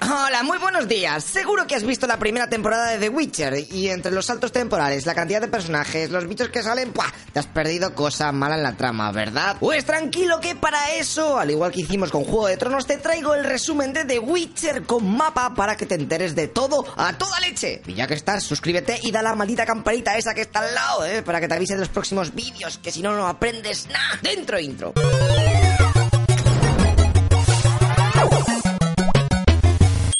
Hola, muy buenos días. Seguro que has visto la primera temporada de The Witcher y entre los saltos temporales, la cantidad de personajes, los bichos que salen, ¡pua! Te has perdido cosa mala en la trama, ¿verdad? Pues tranquilo que para eso, al igual que hicimos con Juego de Tronos, te traigo el resumen de The Witcher con mapa para que te enteres de todo a toda leche. Y ya que estás, suscríbete y da la maldita campanita esa que está al lado, ¿eh? Para que te avise de los próximos vídeos, que si no, no aprendes nada. Dentro intro.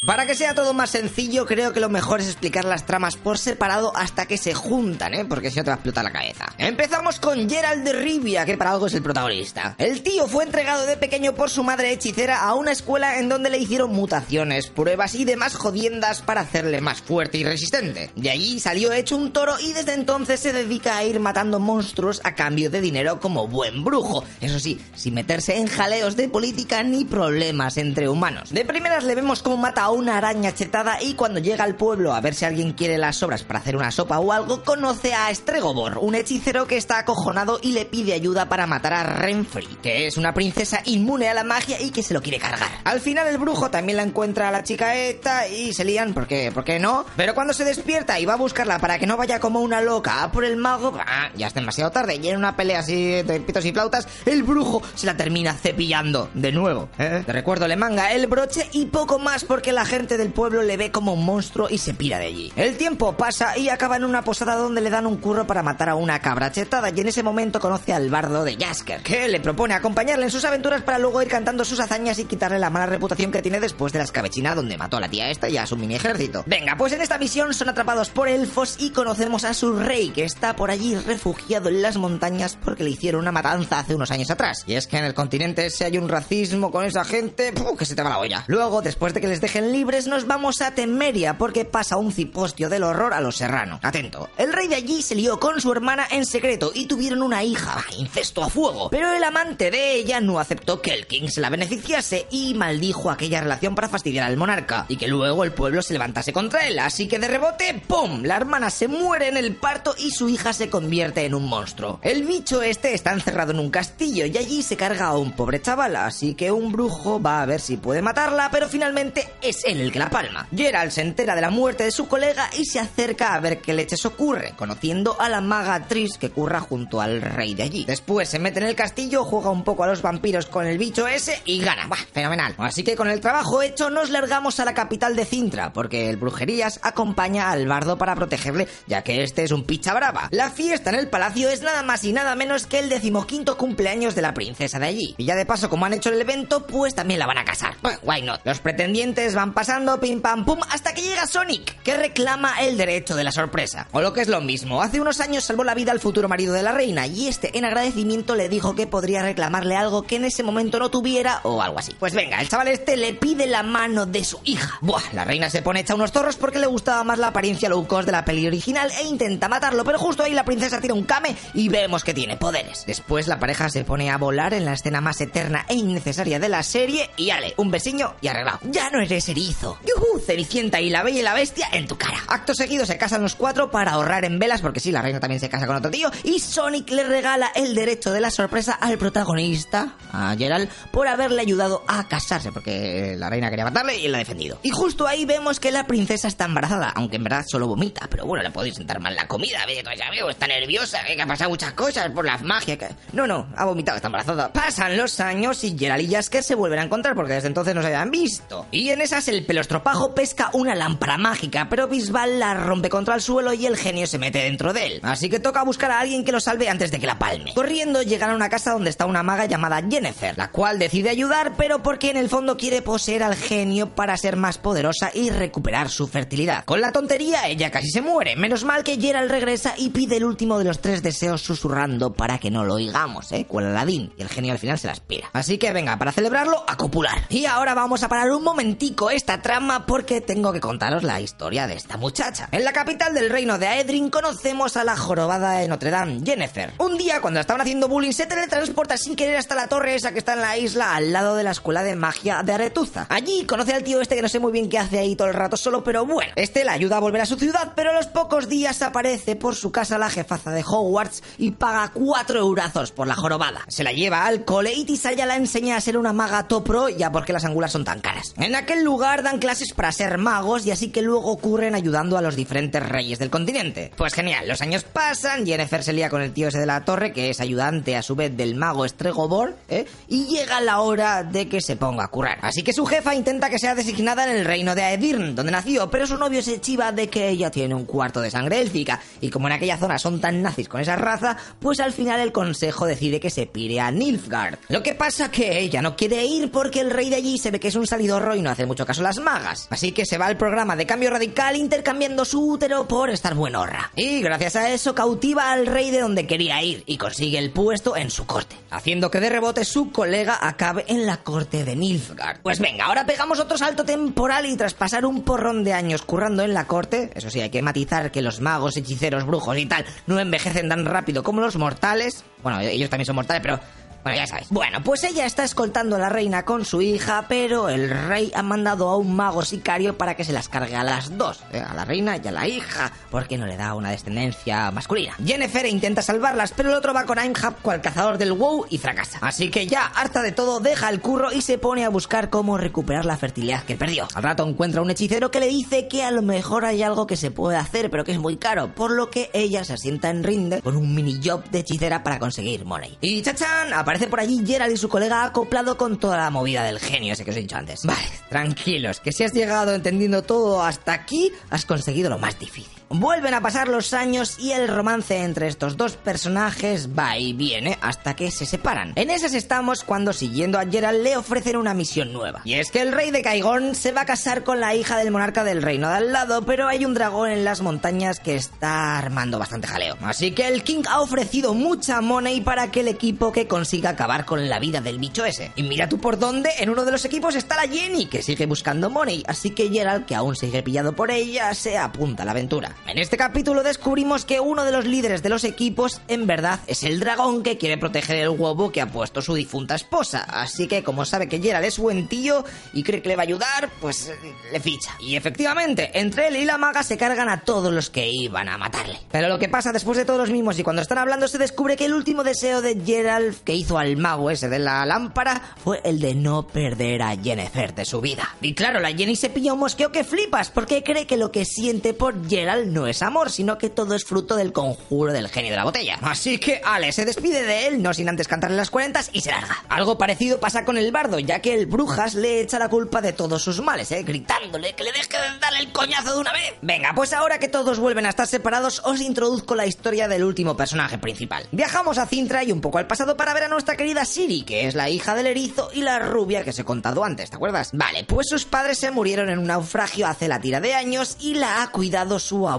Para que sea todo más sencillo, creo que lo mejor es explicar las tramas por separado hasta que se juntan, ¿eh? Porque si no te va a explotar la cabeza. Empezamos con Gerald de Rivia, que para algo es el protagonista. El tío fue entregado de pequeño por su madre hechicera a una escuela en donde le hicieron mutaciones, pruebas y demás jodiendas para hacerle más fuerte y resistente. De allí salió hecho un toro y desde entonces se dedica a ir matando monstruos a cambio de dinero como buen brujo. Eso sí, sin meterse en jaleos de política ni problemas entre humanos. De primeras le vemos como mata a una araña chetada y cuando llega al pueblo a ver si alguien quiere las sobras para hacer una sopa o algo, conoce a Stregobor, un hechicero que está acojonado y le pide ayuda para matar a Renfri, que es una princesa inmune a la magia y que se lo quiere cargar. Al final el brujo también la encuentra a la chica esta y se lían porque, ¿por qué no? Pero cuando se despierta y va a buscarla para que no vaya como una loca a por el mago, ya es demasiado tarde y en una pelea así de pitos y flautas, el brujo se la termina cepillando de nuevo. ¿eh? Te recuerdo, le manga el broche y poco más porque la gente del pueblo le ve como un monstruo y se pira de allí. El tiempo pasa y acaba en una posada donde le dan un curro para matar a una cabra chetada y en ese momento conoce al bardo de Jasker, que le propone acompañarle en sus aventuras para luego ir cantando sus hazañas y quitarle la mala reputación que tiene después de la escabechina donde mató a la tía esta y a su mini ejército. Venga, pues en esta misión son atrapados por elfos y conocemos a su rey, que está por allí refugiado en las montañas porque le hicieron una matanza hace unos años atrás. Y es que en el continente ese hay un racismo con esa gente, ¡puf! que se te va la olla. Luego, después de que les dejen libres, nos vamos a Temeria porque pasa un cipostio del horror a los serranos. Atento. El rey de allí se lió con su hermana en secreto y tuvieron una hija, incesto a fuego. Pero el amante de ella no aceptó que el king se la beneficiase y maldijo aquella relación para fastidiar al monarca y que luego el pueblo se levantase contra él. Así que de rebote, ¡pum! La hermana se muere en el parto y su hija se convierte en un monstruo. El bicho este está encerrado en un castillo y allí se carga a un pobre chaval, así que un brujo va a ver si puede matarla, pero finalmente es él el que la palma. Gerald se entera de la muerte de su colega y se acerca a ver qué leches ocurre, conociendo a la maga Tris que curra junto al rey de allí. Después se mete en el castillo, juega un poco a los vampiros con el bicho ese y gana. ¡Bah! Fenomenal. Así que con el trabajo hecho nos largamos a la capital de Cintra, porque el Brujerías acompaña al bardo para protegerle, ya que este es un picha brava. La fiesta en el palacio es nada más y nada menos que el decimoquinto cumpleaños de la princesa de allí. Y ya de paso, como han hecho el evento, pues también la van a casar. Bueno, why not? Los pretendientes van pasando pim pam pum hasta que llega Sonic, que reclama el derecho de la sorpresa. O lo que es lo mismo, hace unos años salvó la vida al futuro marido de la reina y este en agradecimiento le dijo que podría reclamarle algo que en ese momento no tuviera o algo así. Pues venga, el chaval este le pide la mano de su hija. Buah, la reina se pone hecha unos zorros porque le gustaba más la apariencia low cost de la peli original e intenta matarlo, pero justo ahí la princesa tira un kame y vemos que tiene poderes. Después la pareja se pone a volar en la escena más eterna e innecesaria de la serie y ale, un besiño y arreglado. Ya no eres erizo. ¡Yujú! Cenicienta y la bella y la bestia en tu cara. Acto seguido se casan los cuatro para ahorrar en velas, porque sí, la reina también se casa con otro tío, y Sonic le regala el derecho de la sorpresa al protagonista, a Gerald, por haberle ayudado a casarse, porque la reina quería matarle y él la ha defendido. Y justo ahí vemos que la princesa está embarazada, aunque en verdad solo vomita, pero bueno, le podéis sentar mal la comida, ve, ya veo, está nerviosa, ve, que ha pasado muchas cosas por las magias, que... No, no, ha vomitado, está embarazada. Pasan los años y Gerald y Jasker se vuelven a encontrar porque desde entonces no se habían visto. Y en esas el pelostropajo pesca una lámpara mágica, pero Bisbal la rompe contra el suelo y el genio se mete dentro de él. Así que toca buscar a alguien que lo salve antes de que la palme. Corriendo llegan a una casa donde está una maga llamada Jennifer, la cual decide ayudar, pero porque en el fondo quiere poseer al genio para ser más poderosa y recuperar su fertilidad. Con la tontería, ella casi se muere. Menos mal que Gerald regresa y pide el último de los tres deseos susurrando para que no lo oigamos, ¿eh? Cual Aladín. Y el genio al final se la aspira. Así que venga, para celebrarlo, a copular. Y ahora vamos a parar un momentico esta trama porque tengo que contaros la historia de esta muchacha. En la capital del reino de Aedrin conocemos a la jorobada de Notre Dame, Jennifer. Un día, cuando estaban haciendo bullying, se teletransporta sin querer hasta la torre esa que está en la isla al lado de la escuela de magia de Aretuza. Allí conoce al tío este que no sé muy bien qué hace ahí todo el rato solo, pero bueno. Este la ayuda a volver a su ciudad, pero a los pocos días aparece por su casa la jefaza de Hogwarts y paga cuatro eurazos por la jorobada. Se la lleva al cole y Tisaya la enseña a ser una maga top pro ya porque las angulas son tan caras. En aquel lugar dan clases para ser magos y así que luego ocurren ayudando a los diferentes reyes del continente. Pues genial, los años pasan, Jennifer se lía con el tío ese de la torre, que es ayudante a su vez del mago Estregobor, ¿eh? y llega la hora de que se ponga a curar. Así que su jefa intenta que sea designada en el reino de Aedirn, donde nació, pero su novio se chiva de que ella tiene un cuarto de sangre élfica, y como en aquella zona son tan nazis con esa raza, pues al final el consejo decide que se pire a Nilfgaard. Lo que pasa que ella no quiere ir porque el rey de allí se ve que es un salidorro y no hace mucho caso las magas. Así que se va al programa de cambio radical intercambiando su útero por estar buenorra. Y gracias a eso cautiva al rey de donde quería ir y consigue el puesto en su corte, haciendo que de rebote su colega acabe en la corte de Nilfgaard. Pues venga, ahora pegamos otro salto temporal y tras pasar un porrón de años currando en la corte, eso sí, hay que matizar que los magos, hechiceros, brujos y tal no envejecen tan rápido como los mortales. Bueno, ellos también son mortales, pero bueno, ya sabes. Bueno, pues ella está escoltando a la reina con su hija, pero el rey ha mandado a un mago sicario para que se las cargue a las dos, eh, a la reina y a la hija, porque no le da una descendencia masculina. Jennifer intenta salvarlas, pero el otro va con Ainhab cual cazador del WoW y fracasa. Así que ya, harta de todo, deja el curro y se pone a buscar cómo recuperar la fertilidad que perdió. Al rato encuentra un hechicero que le dice que a lo mejor hay algo que se puede hacer, pero que es muy caro, por lo que ella se asienta en Rinde con un mini job de hechicera para conseguir money. Y chachan, aparece por allí Gerald y su colega acoplado con toda la movida del genio ese que os he dicho antes. Vale, tranquilos, que si has llegado entendiendo todo hasta aquí, has conseguido lo más difícil. Vuelven a pasar los años y el romance entre estos dos personajes va y viene hasta que se separan. En esas estamos cuando siguiendo a Gerald le ofrecen una misión nueva. Y es que el rey de Caigón se va a casar con la hija del monarca del reino de al lado, pero hay un dragón en las montañas que está armando bastante jaleo. Así que el king ha ofrecido mucha money para que el equipo que consiga acabar con la vida del bicho ese. Y mira tú por dónde, en uno de los equipos está la Jenny, que sigue buscando money, así que Gerald, que aún sigue pillado por ella, se apunta a la aventura. En este capítulo descubrimos que uno de los líderes de los equipos en verdad es el dragón que quiere proteger el huevo que ha puesto su difunta esposa. Así que como sabe que Gerald es buen tío y cree que le va a ayudar, pues eh, le ficha. Y efectivamente, entre él y la maga se cargan a todos los que iban a matarle. Pero lo que pasa después de todos los mismos y cuando están hablando se descubre que el último deseo de Gerald que hizo al mago ese de la lámpara fue el de no perder a Jennifer de su vida. Y claro, la Jenny se pilla un mosqueo que flipas porque cree que lo que siente por Gerald no es amor, sino que todo es fruto del conjuro del genio de la botella. Así que Ale se despide de él, no sin antes cantarle las cuarentas, y se larga. Algo parecido pasa con el bardo, ya que el brujas le echa la culpa de todos sus males, ¿eh? gritándole que le deje de darle el coñazo de una vez. Venga, pues ahora que todos vuelven a estar separados, os introduzco la historia del último personaje principal. Viajamos a Cintra y un poco al pasado para ver a nuestra querida Siri, que es la hija del erizo y la rubia que os he contado antes, ¿te acuerdas? Vale, pues sus padres se murieron en un naufragio hace la tira de años y la ha cuidado su abuela,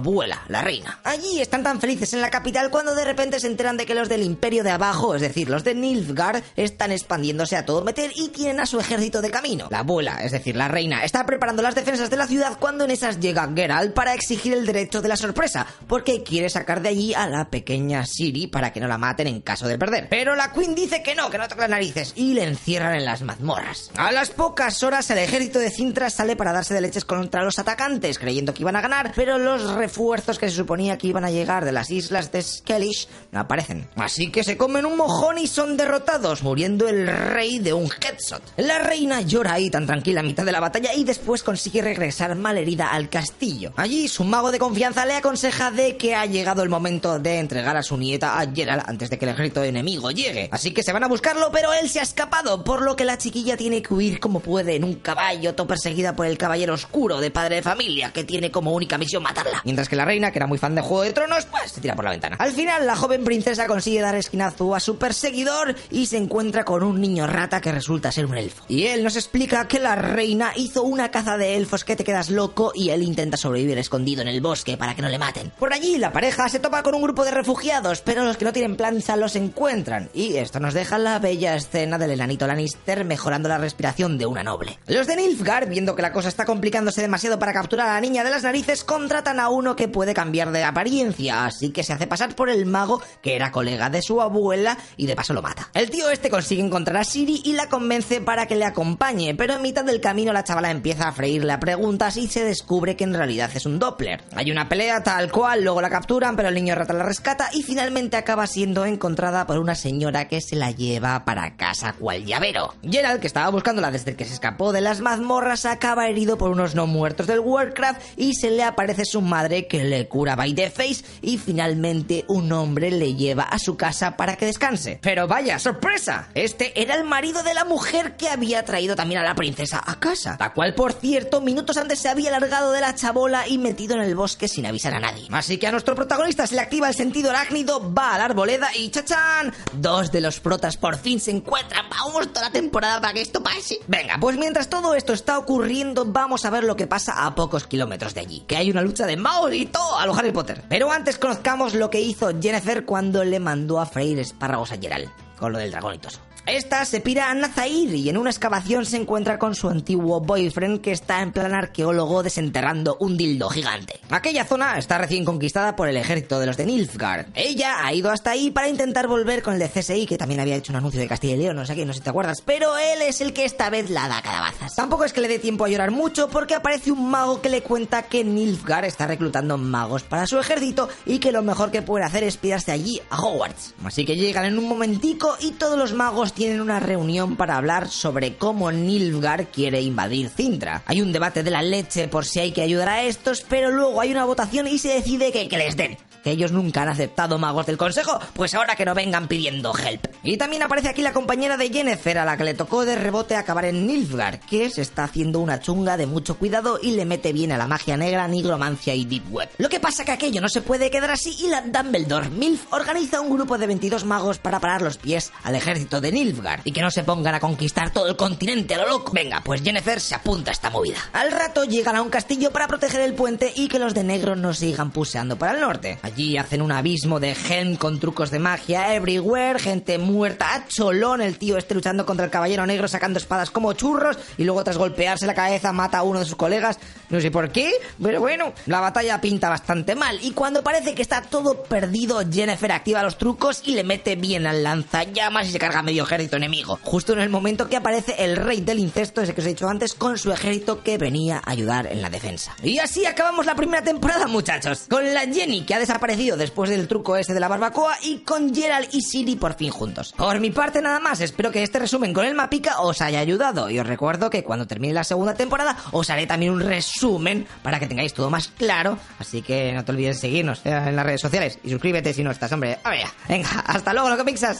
la reina. Allí están tan felices en la capital cuando de repente se enteran de que los del imperio de abajo, es decir, los de Nilfgaard, están expandiéndose a todo meter y tienen a su ejército de camino. La abuela, es decir, la reina, está preparando las defensas de la ciudad cuando en esas llega Geralt para exigir el derecho de la sorpresa, porque quiere sacar de allí a la pequeña Siri para que no la maten en caso de perder. Pero la Queen dice que no, que no toca las narices, y le encierran en las mazmorras. A las pocas horas el ejército de Cintra sale para darse de leches contra los atacantes, creyendo que iban a ganar, pero los refuerzos que se suponía que iban a llegar de las islas de Skellish no aparecen. Así que se comen un mojón y son derrotados, muriendo el rey de un headshot. La reina llora ahí tan tranquila a mitad de la batalla y después consigue regresar malherida al castillo. Allí su mago de confianza le aconseja de que ha llegado el momento de entregar a su nieta a Geralt antes de que el ejército enemigo llegue. Así que se van a buscarlo, pero él se ha escapado, por lo que la chiquilla tiene que huir como puede en un caballo, todo perseguida por el caballero oscuro de padre de familia, que tiene como única misión matarla. Mientras que la reina, que era muy fan de Juego de Tronos, pues se tira por la ventana. Al final, la joven princesa consigue dar esquinazo a su perseguidor y se encuentra con un niño rata que resulta ser un elfo. Y él nos explica que la reina hizo una caza de elfos que te quedas loco y él intenta sobrevivir escondido en el bosque para que no le maten. Por allí, la pareja se topa con un grupo de refugiados, pero los que no tienen plancha los encuentran. Y esto nos deja la bella escena del enanito Lannister mejorando la respiración de una noble. Los de Nilfgaard, viendo que la cosa está complicándose demasiado para capturar a la niña de las narices, contratan a que puede cambiar de apariencia, así que se hace pasar por el mago que era colega de su abuela y de paso lo mata. El tío este consigue encontrar a Siri y la convence para que le acompañe, pero en mitad del camino la chavala empieza a freírle a preguntas y se descubre que en realidad es un Doppler. Hay una pelea tal cual, luego la capturan, pero el niño rata la rescata y finalmente acaba siendo encontrada por una señora que se la lleva para casa cual llavero. Gerald, que estaba buscándola desde que se escapó de las mazmorras, acaba herido por unos no muertos del Warcraft y se le aparece su madre que le cura by the face y finalmente un hombre le lleva a su casa para que descanse. Pero vaya, sorpresa, este era el marido de la mujer que había traído también a la princesa a casa, la cual por cierto minutos antes se había largado de la chabola y metido en el bosque sin avisar a nadie. Así que a nuestro protagonista se le activa el sentido arácnido, va a la arboleda y chachán, dos de los protas por fin se encuentran. Vamos toda la temporada para que esto pase. Venga, pues mientras todo esto está ocurriendo, vamos a ver lo que pasa a pocos kilómetros de allí. Que hay una lucha de Maul todo a los Harry Potter. Pero antes conozcamos lo que hizo Jennifer cuando le mandó a freír espárragos a Gerald, con lo del dragón. Esta se pira a Nazair y en una excavación se encuentra con su antiguo boyfriend que está en plan arqueólogo desenterrando un dildo gigante. Aquella zona está recién conquistada por el ejército de los de Nilfgaard. Ella ha ido hasta ahí para intentar volver con el de CSI que también había hecho un anuncio de Castilla y León, no sé qué, no sé si te acuerdas, pero él es el que esta vez la da calabazas. Tampoco es que le dé tiempo a llorar mucho porque aparece un mago que le cuenta que Nilfgaard está reclutando magos para su ejército y que lo mejor que puede hacer es pirarse allí a Hogwarts. Así que llegan en un momentico y todos los magos tienen una reunión para hablar sobre cómo Nilfgaard quiere invadir Cintra. Hay un debate de la leche por si hay que ayudar a estos, pero luego hay una votación y se decide que, que les den. Que ellos nunca han aceptado magos del consejo, pues ahora que no vengan pidiendo help. Y también aparece aquí la compañera de Yennefer, a la que le tocó de rebote acabar en Nilfgaard, que se está haciendo una chunga de mucho cuidado y le mete bien a la magia negra, nigromancia y deep web. Lo que pasa que aquello no se puede quedar así y la Dumbledore Milf organiza un grupo de 22 magos para parar los pies al ejército de Nilfgaard y que no se pongan a conquistar todo el continente a lo loco. Venga, pues Jennifer se apunta a esta movida. Al rato llegan a un castillo para proteger el puente y que los de negro no sigan puseando para el norte. Allí hacen un abismo de Helm con trucos de magia everywhere, gente muerta a cholón, el tío este luchando contra el caballero negro sacando espadas como churros y luego tras golpearse la cabeza mata a uno de sus colegas. No sé por qué, pero bueno, la batalla pinta bastante mal y cuando parece que está todo perdido, Jennifer activa los trucos y le mete bien al lanzallamas y se carga medio ejército enemigo. Justo en el momento que aparece el rey del incesto, ese que os he dicho antes, con su ejército que venía a ayudar en la defensa. Y así acabamos la primera temporada, muchachos. Con la Jenny que ha desaparecido después del truco ese de la barbacoa y con Gerald y Siri por fin juntos. Por mi parte nada más, espero que este resumen con el mapica os haya ayudado y os recuerdo que cuando termine la segunda temporada os haré también un resumen para que tengáis todo más claro, así que no te olvides de seguirnos eh, en las redes sociales y suscríbete si no estás, hombre. A ver, venga, hasta luego, lo que pixas.